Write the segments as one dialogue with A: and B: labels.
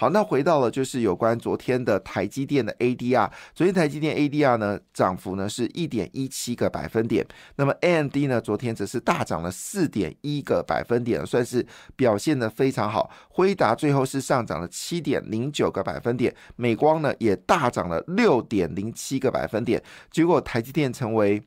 A: 好，那回到了就是有关昨天的台积电的 ADR，昨天台积电 ADR 呢涨幅呢是一点一七个百分点，那么 AMD 呢昨天则是大涨了四点一个百分点，算是表现的非常好。辉达最后是上涨了七点零九个百分点，美光呢也大涨了六点零七个百分点，结果台积电成为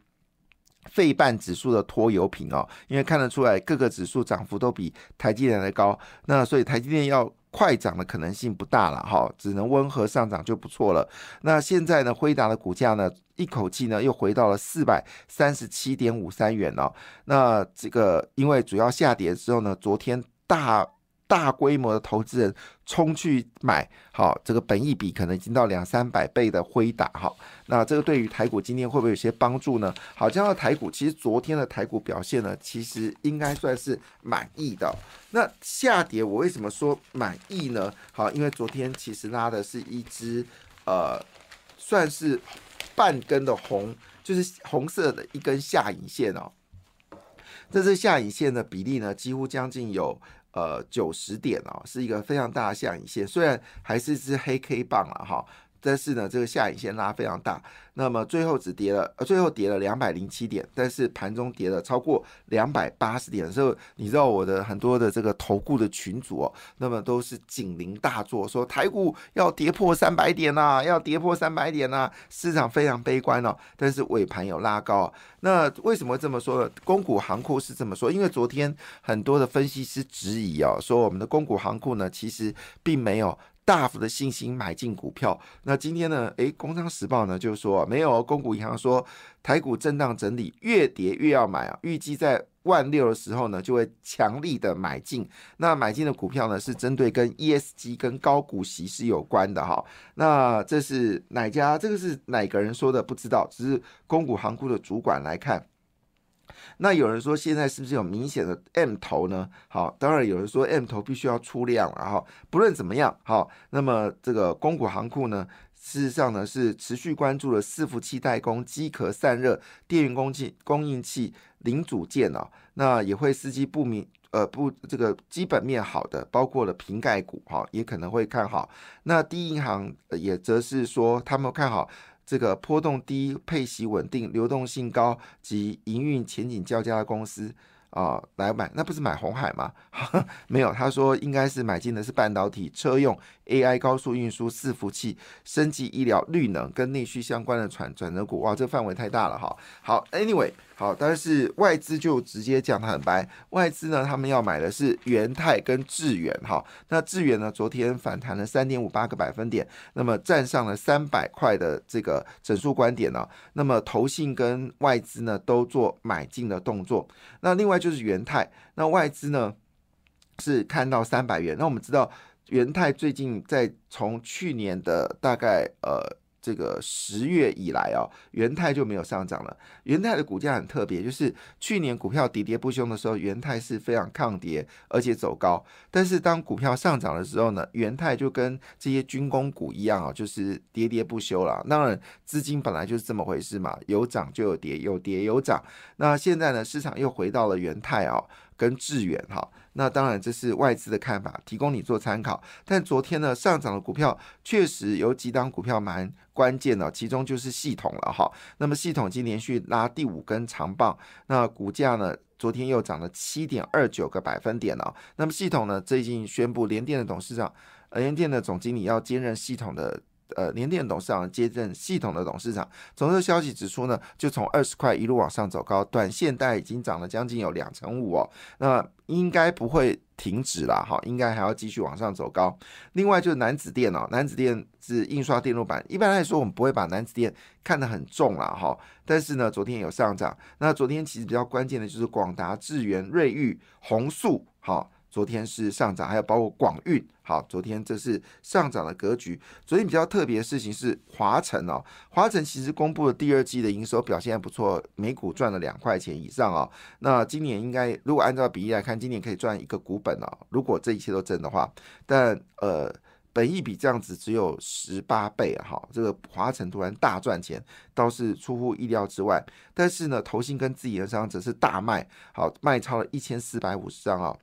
A: 费半指数的拖油瓶哦，因为看得出来各个指数涨幅都比台积电的高，那所以台积电要。快涨的可能性不大了哈，只能温和上涨就不错了。那现在呢，辉达的股价呢，一口气呢又回到了四百三十七点五三元哦。那这个因为主要下跌之后呢，昨天大。大规模的投资人冲去买，好，这个本益比可能已经到两三百倍的辉达，哈，那这个对于台股今天会不会有些帮助呢？好，讲到台股，其实昨天的台股表现呢，其实应该算是满意的。那下跌我为什么说满意呢？好，因为昨天其实拉的是一只呃，算是半根的红，就是红色的一根下影线哦。这支下影线的比例呢，几乎将近有。呃，九十点哦，是一个非常大的下影线，虽然还是只黑 K 棒了哈。但是呢，这个下影线拉非常大，那么最后只跌了，呃，最后跌了两百零七点，但是盘中跌了超过两百八十点的时候，你知道我的很多的这个投顾的群主哦，那么都是警铃大作，说台股要跌破三百点呐，要跌破三百点呐，市场非常悲观哦，但是尾盘有拉高，那为什么这么说呢？公股行库是这么说，因为昨天很多的分析师质疑哦，说我们的公股行库呢，其实并没有。大幅的信心买进股票，那今天呢？诶，工商时报呢就说没有，公股银行说台股震荡整理，越跌越要买啊，预计在万六的时候呢就会强力的买进。那买进的股票呢是针对跟 ESG 跟高股息是有关的哈。那这是哪家？这个是哪个人说的？不知道，只是公股行库的主管来看。那有人说现在是不是有明显的 M 头呢？好，当然有人说 M 头必须要出量了哈。不论怎么样，好，那么这个公股行库呢，事实上呢是持续关注了伺服器代工、机壳散热、电源供气供应器零组件哦。那也会司机不明呃不这个基本面好的，包括了瓶盖股哈，也可能会看好。那第一银行也则是说他们看好。这个波动低、配息稳定、流动性高及营运前景较佳的公司啊，来买，那不是买红海吗？没有，他说应该是买进的是半导体、车用。AI 高速运输、伺服器、升级医疗、绿能跟内需相关的转转折股，哇，这范围太大了哈。好，Anyway，好，但是外资就直接讲的很白，外资呢，他们要买的是元泰跟智远哈。那智远呢，昨天反弹了三点五八个百分点，那么站上了三百块的这个整数观点呢。那么投信跟外资呢都做买进的动作。那另外就是元泰，那外资呢是看到三百元，那我们知道。元泰最近在从去年的大概呃这个十月以来啊，元泰就没有上涨了。元泰的股价很特别，就是去年股票跌跌不休的时候，元泰是非常抗跌，而且走高。但是当股票上涨的时候呢，元泰就跟这些军工股一样啊，就是跌跌不休了。当然，资金本来就是这么回事嘛，有涨就有跌，有跌有涨。那现在呢，市场又回到了元泰啊。跟致远哈，那当然这是外资的看法，提供你做参考。但昨天呢上涨的股票确实有几档股票蛮关键的，其中就是系统了哈。那么系统已经连续拉第五根长棒，那股价呢昨天又涨了七点二九个百分点了。那么系统呢最近宣布联电的董事长，联电的总经理要兼任系统的。呃，联电董事长接任系统的董事长。从这消息指出呢，就从二十块一路往上走高，短线大概已经涨了将近有两成五哦。那应该不会停止了哈，应该还要继续往上走高。另外就是南子电哦，南子电是印刷电路板。一般来说，我们不会把南子电看得很重了哈。但是呢，昨天有上涨。那昨天其实比较关键的就是广达、智源、瑞昱、宏塑哈。昨天是上涨，还有包括广运，好，昨天这是上涨的格局。昨天比较特别的事情是华晨哦，华晨其实公布了第二季的营收表现还不错，每股赚了两块钱以上哦。那今年应该如果按照比例来看，今年可以赚一个股本哦。如果这一切都真的话，但呃。本益比这样子只有十八倍啊，哈，这个华晨突然大赚钱，倒是出乎意料之外。但是呢，投信跟自营商则是大卖，好卖超了一千四百五十张啊。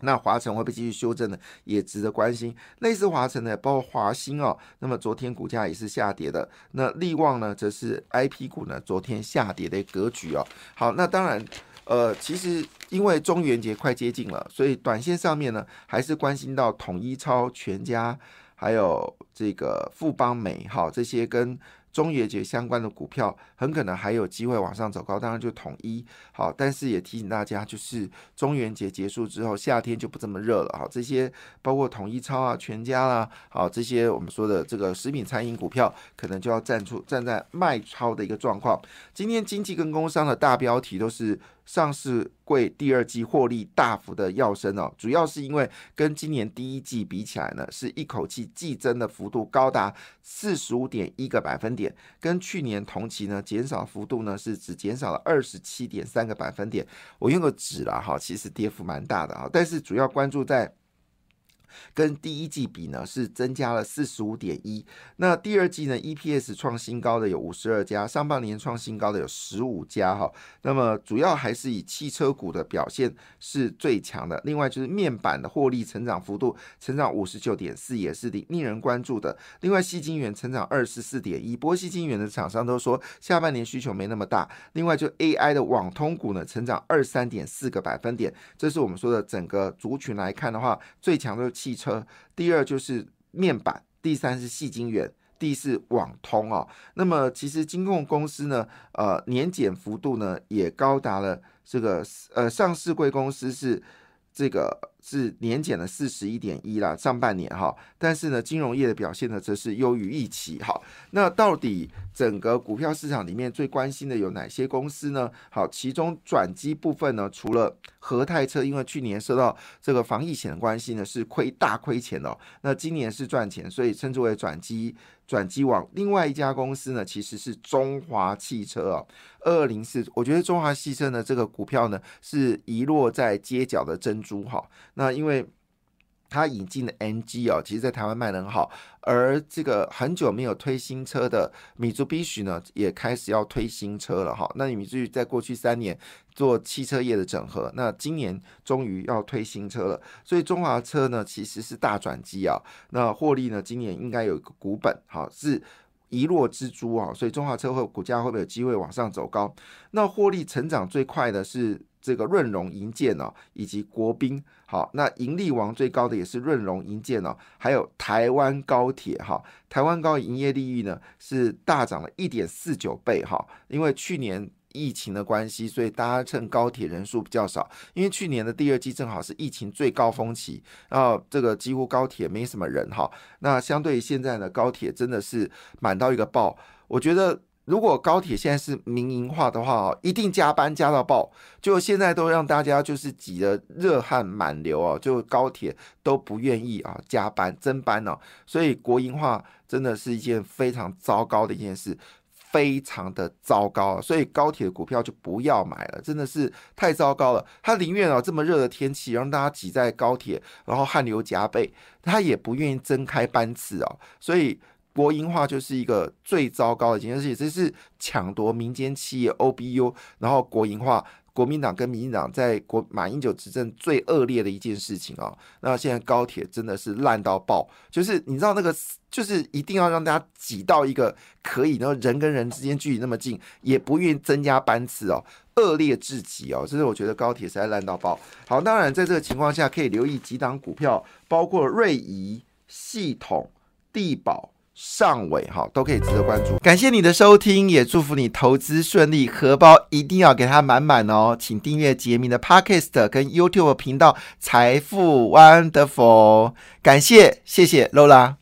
A: 那华晨会不会继续修正呢？也值得关心。类似华晨呢，包括华兴哦，那么昨天股价也是下跌的。那利旺呢，则是 I P 股呢，昨天下跌的格局哦。好，那当然。呃，其实因为中元节快接近了，所以短线上面呢，还是关心到统一超、全家，还有这个富邦美，好这些跟。中元节相关的股票很可能还有机会往上走高，当然就统一好，但是也提醒大家，就是中元节结束之后，夏天就不这么热了。好，这些包括统一超啊、全家啦，好这些我们说的这个食品餐饮股票，可能就要站出站在卖超的一个状况。今天经济跟工商的大标题都是。上市柜第二季获利大幅的要升哦，主要是因为跟今年第一季比起来呢，是一口气季增的幅度高达四十五点一个百分点，跟去年同期呢减少幅度呢是只减少了二十七点三个百分点。我用个纸了哈，其实跌幅蛮大的啊，但是主要关注在。跟第一季比呢，是增加了四十五点一。那第二季呢，EPS 创新高的有五十二家，上半年创新高的有十五家哈。那么主要还是以汽车股的表现是最强的。另外就是面板的获利成长幅度成长五十九点四，也是令令人关注的。另外，细晶圆成长二十四点一，波细晶圆的厂商都说下半年需求没那么大。另外，就 AI 的网通股呢，成长二三点四个百分点。这是我们说的整个族群来看的话，最强的。汽车，第二就是面板，第三是细晶圆，第四网通哦。那么其实金控公司呢，呃，年检幅度呢也高达了这个呃上市贵公司是这个。是年减了四十一点一啦，上半年哈，但是呢，金融业的表现呢，则是优于预期。哈，那到底整个股票市场里面最关心的有哪些公司呢？好，其中转机部分呢，除了和泰车，因为去年受到这个防疫险的关系呢，是亏大亏钱哦，那今年是赚钱，所以称之为转机转机网。另外一家公司呢，其实是中华汽车哦，二二零四，我觉得中华汽车呢，这个股票呢，是遗落在街角的珍珠哈。那因为它引进的 NG 哦，其实在台湾卖的很好，而这个很久没有推新车的米珠必须呢，也开始要推新车了哈。那米珠在过去三年做汽车业的整合，那今年终于要推新车了，所以中华车呢其实是大转机啊。那获利呢，今年应该有一个股本，好是一落之珠啊，所以中华车会股价会不会有机会往上走高？那获利成长最快的是。这个润荣银建哦，以及国宾，好，那盈利王最高的也是润荣银建哦，还有台湾高铁哈，台湾高营业利率呢是大涨了一点四九倍哈，因为去年疫情的关系，所以大家乘高铁人数比较少，因为去年的第二季正好是疫情最高峰期，然后这个几乎高铁没什么人哈，那相对于现在呢，高铁真的是满到一个爆，我觉得。如果高铁现在是民营化的话一定加班加到爆。就现在都让大家就是挤得热汗满流哦，就高铁都不愿意啊加班增班哦，所以国营化真的是一件非常糟糕的一件事，非常的糟糕。所以高铁的股票就不要买了，真的是太糟糕了。他宁愿啊这么热的天气让大家挤在高铁，然后汗流浃背，他也不愿意增开班次哦，所以。国营化就是一个最糟糕的一件事情，这是抢夺民间企业 OBU，然后国营化，国民党跟民进党在国马英九执政最恶劣的一件事情啊。那现在高铁真的是烂到爆，就是你知道那个，就是一定要让大家挤到一个可以，然后人跟人之间距离那么近，也不愿意增加班次哦，恶劣至极哦。这是我觉得高铁实在烂到爆。好，当然在这个情况下，可以留意几档股票，包括瑞仪、系统、地保。上尾哈都可以值得关注，感谢你的收听，也祝福你投资顺利，荷包一定要给它满满哦！请订阅杰明的 Podcast 跟 YouTube 频道财富 Wonderful，感谢谢谢 Lola。